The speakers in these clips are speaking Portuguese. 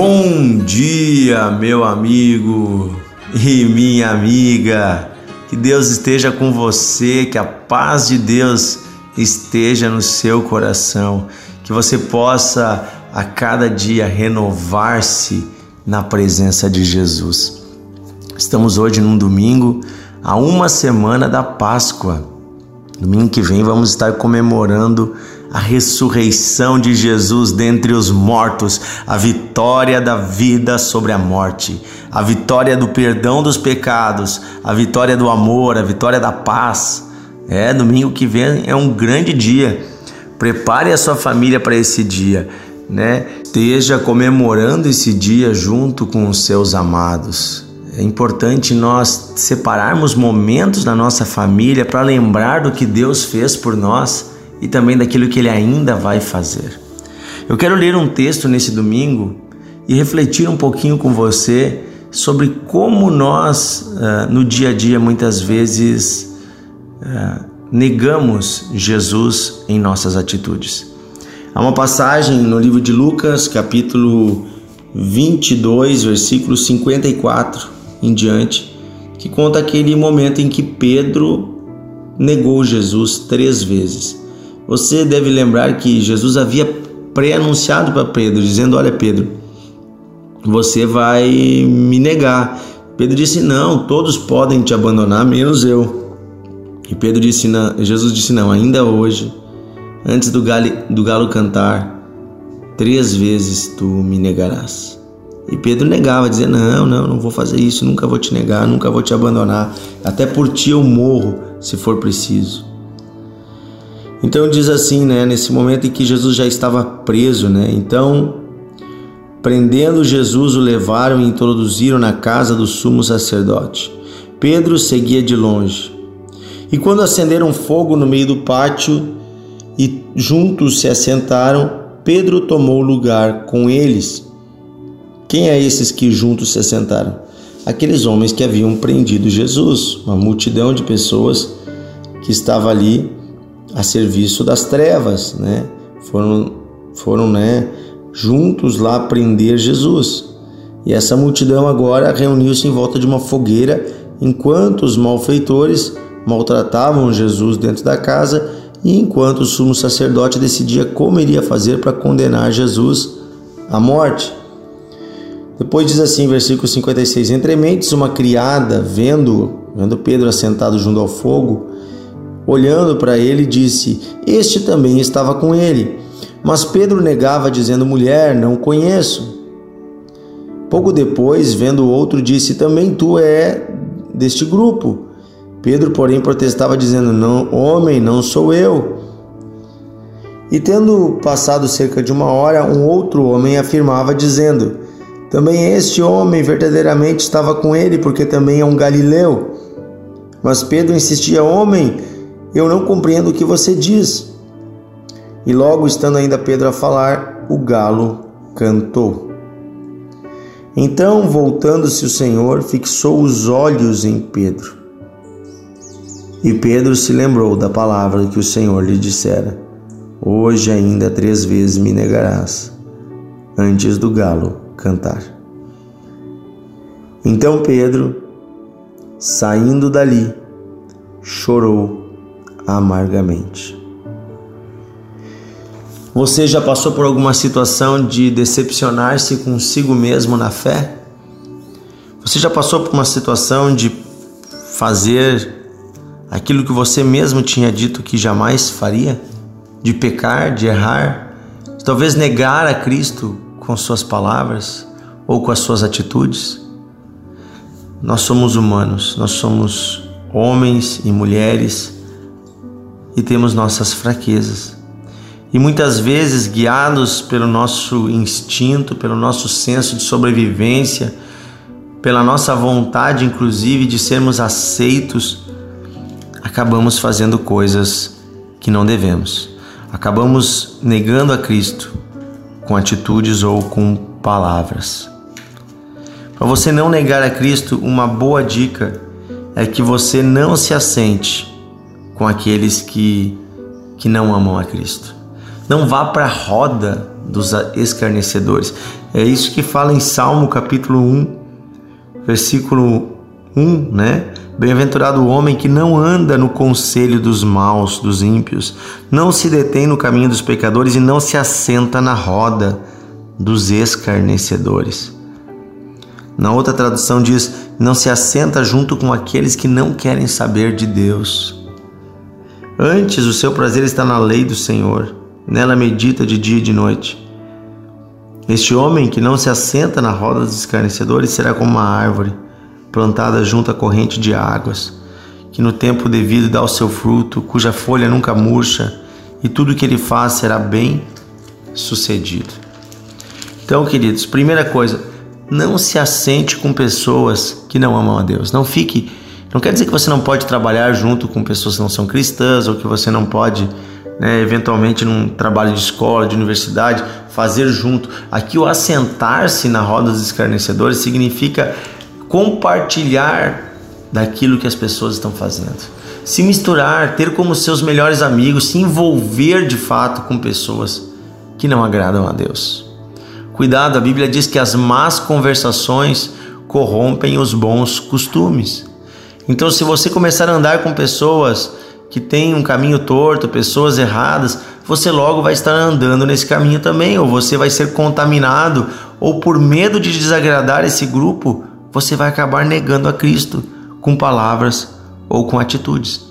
Bom dia, meu amigo e minha amiga. Que Deus esteja com você, que a paz de Deus esteja no seu coração, que você possa a cada dia renovar-se na presença de Jesus. Estamos hoje num domingo, a uma semana da Páscoa. Domingo que vem vamos estar comemorando a ressurreição de Jesus dentre os mortos, a vitória da vida sobre a morte, a vitória do perdão dos pecados, a vitória do amor, a vitória da paz. É, domingo que vem é um grande dia. Prepare a sua família para esse dia, né? Esteja comemorando esse dia junto com os seus amados. É importante nós separarmos momentos da nossa família para lembrar do que Deus fez por nós e também daquilo que Ele ainda vai fazer. Eu quero ler um texto nesse domingo e refletir um pouquinho com você sobre como nós, uh, no dia a dia, muitas vezes uh, negamos Jesus em nossas atitudes. Há uma passagem no livro de Lucas, capítulo 22, versículo 54 em diante, que conta aquele momento em que Pedro negou Jesus três vezes. Você deve lembrar que Jesus havia pré-anunciado para Pedro, dizendo: Olha, Pedro, você vai me negar. Pedro disse: Não, todos podem te abandonar, menos eu. E Pedro disse: não, Jesus disse: Não, ainda hoje, antes do galo, do galo cantar, três vezes tu me negarás. E Pedro negava, dizia: Não, não, não vou fazer isso, nunca vou te negar, nunca vou te abandonar. Até por ti eu morro, se for preciso. Então diz assim, né, nesse momento em que Jesus já estava preso, né? Então, prendendo Jesus, o levaram e introduziram na casa do sumo sacerdote. Pedro seguia de longe. E quando acenderam fogo no meio do pátio e juntos se assentaram, Pedro tomou lugar com eles. Quem é esses que juntos se assentaram? Aqueles homens que haviam prendido Jesus, uma multidão de pessoas que estava ali a serviço das trevas, né? Foram, foram, né, juntos lá prender Jesus. E essa multidão agora reuniu-se em volta de uma fogueira, enquanto os malfeitores maltratavam Jesus dentro da casa e enquanto o sumo sacerdote decidia como iria fazer para condenar Jesus à morte. Depois diz assim, versículo 56: Entre mentes, uma criada, vendo, vendo Pedro assentado junto ao fogo, olhando para ele, disse: Este também estava com ele. Mas Pedro negava, dizendo: Mulher, não conheço. Pouco depois, vendo o outro, disse: Também tu é deste grupo. Pedro, porém, protestava, dizendo: Não, homem, não sou eu. E tendo passado cerca de uma hora, um outro homem afirmava, dizendo: Também este homem verdadeiramente estava com ele, porque também é um galileu. Mas Pedro insistia: Homem, eu não compreendo o que você diz. E logo estando ainda Pedro a falar, o galo cantou. Então, voltando-se o Senhor, fixou os olhos em Pedro. E Pedro se lembrou da palavra que o Senhor lhe dissera: Hoje ainda três vezes me negarás, antes do galo cantar. Então Pedro, saindo dali, chorou amargamente. Você já passou por alguma situação de decepcionar-se consigo mesmo na fé? Você já passou por uma situação de fazer aquilo que você mesmo tinha dito que jamais faria? De pecar, de errar, de talvez negar a Cristo com suas palavras ou com as suas atitudes? Nós somos humanos, nós somos homens e mulheres e temos nossas fraquezas. E muitas vezes, guiados pelo nosso instinto, pelo nosso senso de sobrevivência, pela nossa vontade, inclusive, de sermos aceitos, acabamos fazendo coisas que não devemos. Acabamos negando a Cristo com atitudes ou com palavras. Para você não negar a Cristo, uma boa dica é que você não se assente com aqueles que, que não amam a Cristo. Não vá para a roda dos escarnecedores. É isso que fala em Salmo capítulo 1, versículo 1, né? Bem-aventurado o homem que não anda no conselho dos maus, dos ímpios, não se detém no caminho dos pecadores e não se assenta na roda dos escarnecedores. Na outra tradução diz: não se assenta junto com aqueles que não querem saber de Deus. Antes, o seu prazer está na lei do Senhor, nela medita de dia e de noite. Este homem que não se assenta na roda dos escarnecedores será como uma árvore plantada junto à corrente de águas, que no tempo devido dá o seu fruto, cuja folha nunca murcha, e tudo que ele faz será bem sucedido. Então, queridos, primeira coisa, não se assente com pessoas que não amam a Deus. Não fique. Não quer dizer que você não pode trabalhar junto com pessoas que não são cristãs ou que você não pode, né, eventualmente, num trabalho de escola, de universidade, fazer junto. Aqui, o assentar-se na roda dos escarnecedores significa compartilhar daquilo que as pessoas estão fazendo. Se misturar, ter como seus melhores amigos, se envolver de fato com pessoas que não agradam a Deus. Cuidado, a Bíblia diz que as más conversações corrompem os bons costumes. Então, se você começar a andar com pessoas que têm um caminho torto, pessoas erradas, você logo vai estar andando nesse caminho também, ou você vai ser contaminado, ou por medo de desagradar esse grupo, você vai acabar negando a Cristo com palavras ou com atitudes.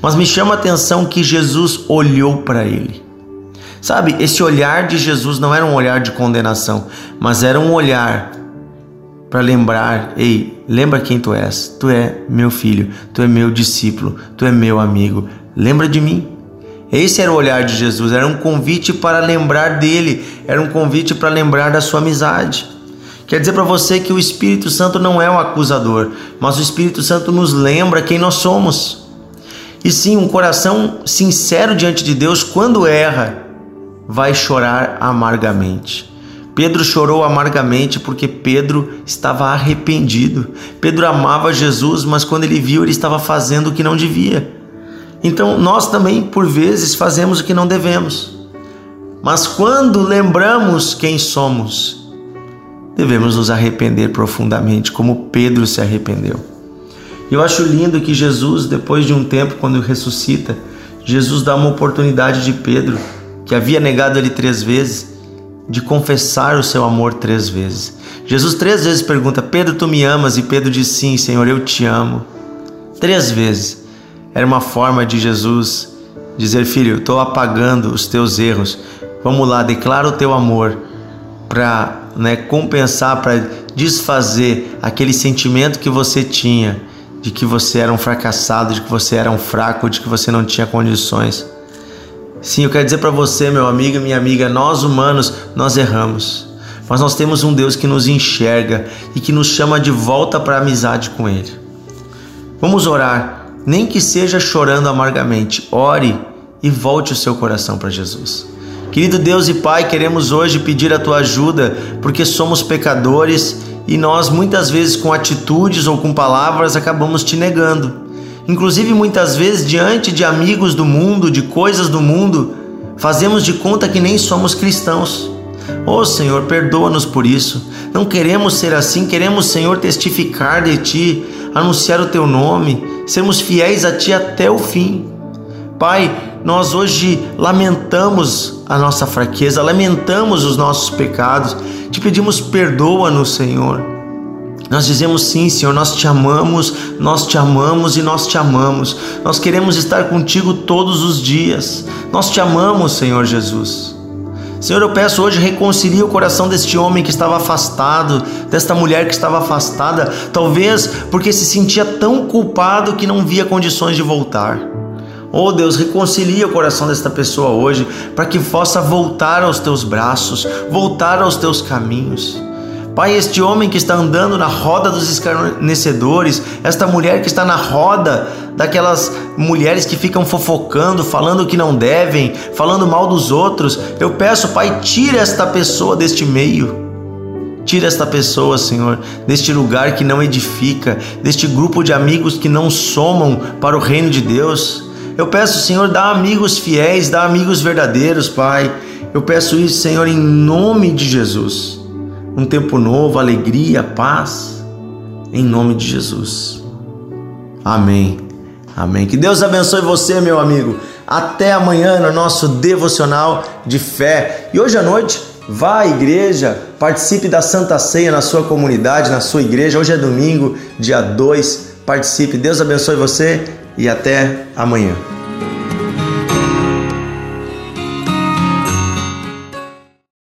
Mas me chama a atenção que Jesus olhou para ele. Sabe, esse olhar de Jesus não era um olhar de condenação, mas era um olhar para lembrar: ei, lembra quem tu és? Tu é meu filho, tu é meu discípulo, tu é meu amigo. Lembra de mim. Esse era o olhar de Jesus, era um convite para lembrar dele, era um convite para lembrar da sua amizade. Quer dizer para você que o Espírito Santo não é um acusador, mas o Espírito Santo nos lembra quem nós somos. E sim, um coração sincero diante de Deus, quando erra, vai chorar amargamente. Pedro chorou amargamente porque Pedro estava arrependido. Pedro amava Jesus, mas quando ele viu, ele estava fazendo o que não devia. Então, nós também, por vezes, fazemos o que não devemos. Mas quando lembramos quem somos, devemos nos arrepender profundamente, como Pedro se arrependeu. Eu acho lindo que Jesus, depois de um tempo, quando ressuscita, Jesus dá uma oportunidade de Pedro que havia negado ele três vezes, de confessar o seu amor três vezes. Jesus três vezes pergunta: Pedro, tu me amas? E Pedro diz: Sim, Senhor, eu te amo. Três vezes. Era uma forma de Jesus dizer: Filho, estou apagando os teus erros. Vamos lá, declara o teu amor para né, compensar, para desfazer aquele sentimento que você tinha de que você era um fracassado, de que você era um fraco, de que você não tinha condições. Sim, eu quero dizer para você, meu amigo e minha amiga, nós humanos, nós erramos. Mas nós temos um Deus que nos enxerga e que nos chama de volta para a amizade com Ele. Vamos orar, nem que seja chorando amargamente. Ore e volte o seu coração para Jesus. Querido Deus e Pai, queremos hoje pedir a tua ajuda, porque somos pecadores e nós muitas vezes com atitudes ou com palavras acabamos te negando. Inclusive, muitas vezes, diante de amigos do mundo, de coisas do mundo, fazemos de conta que nem somos cristãos. Oh Senhor, perdoa-nos por isso. Não queremos ser assim, queremos, Senhor, testificar de Ti, anunciar o Teu nome, sermos fiéis a Ti até o fim. Pai, nós hoje lamentamos a nossa fraqueza, lamentamos os nossos pecados, te pedimos perdoa-nos, Senhor. Nós dizemos sim, Senhor, nós te amamos, nós te amamos e nós te amamos. Nós queremos estar contigo todos os dias. Nós te amamos, Senhor Jesus. Senhor, eu peço hoje reconcilie o coração deste homem que estava afastado, desta mulher que estava afastada, talvez porque se sentia tão culpado que não via condições de voltar. Oh Deus, reconcilia o coração desta pessoa hoje, para que possa voltar aos teus braços, voltar aos teus caminhos. Pai, este homem que está andando na roda dos escarnecedores, esta mulher que está na roda daquelas mulheres que ficam fofocando, falando o que não devem, falando mal dos outros, eu peço, Pai, tira esta pessoa deste meio. Tira esta pessoa, Senhor, deste lugar que não edifica, deste grupo de amigos que não somam para o reino de Deus. Eu peço, Senhor, dá amigos fiéis, dá amigos verdadeiros, Pai. Eu peço isso, Senhor, em nome de Jesus. Um tempo novo, alegria, paz, em nome de Jesus. Amém. Amém. Que Deus abençoe você, meu amigo. Até amanhã no nosso devocional de fé. E hoje à noite, vá à igreja, participe da Santa Ceia na sua comunidade, na sua igreja. Hoje é domingo, dia 2. Participe. Deus abençoe você e até amanhã.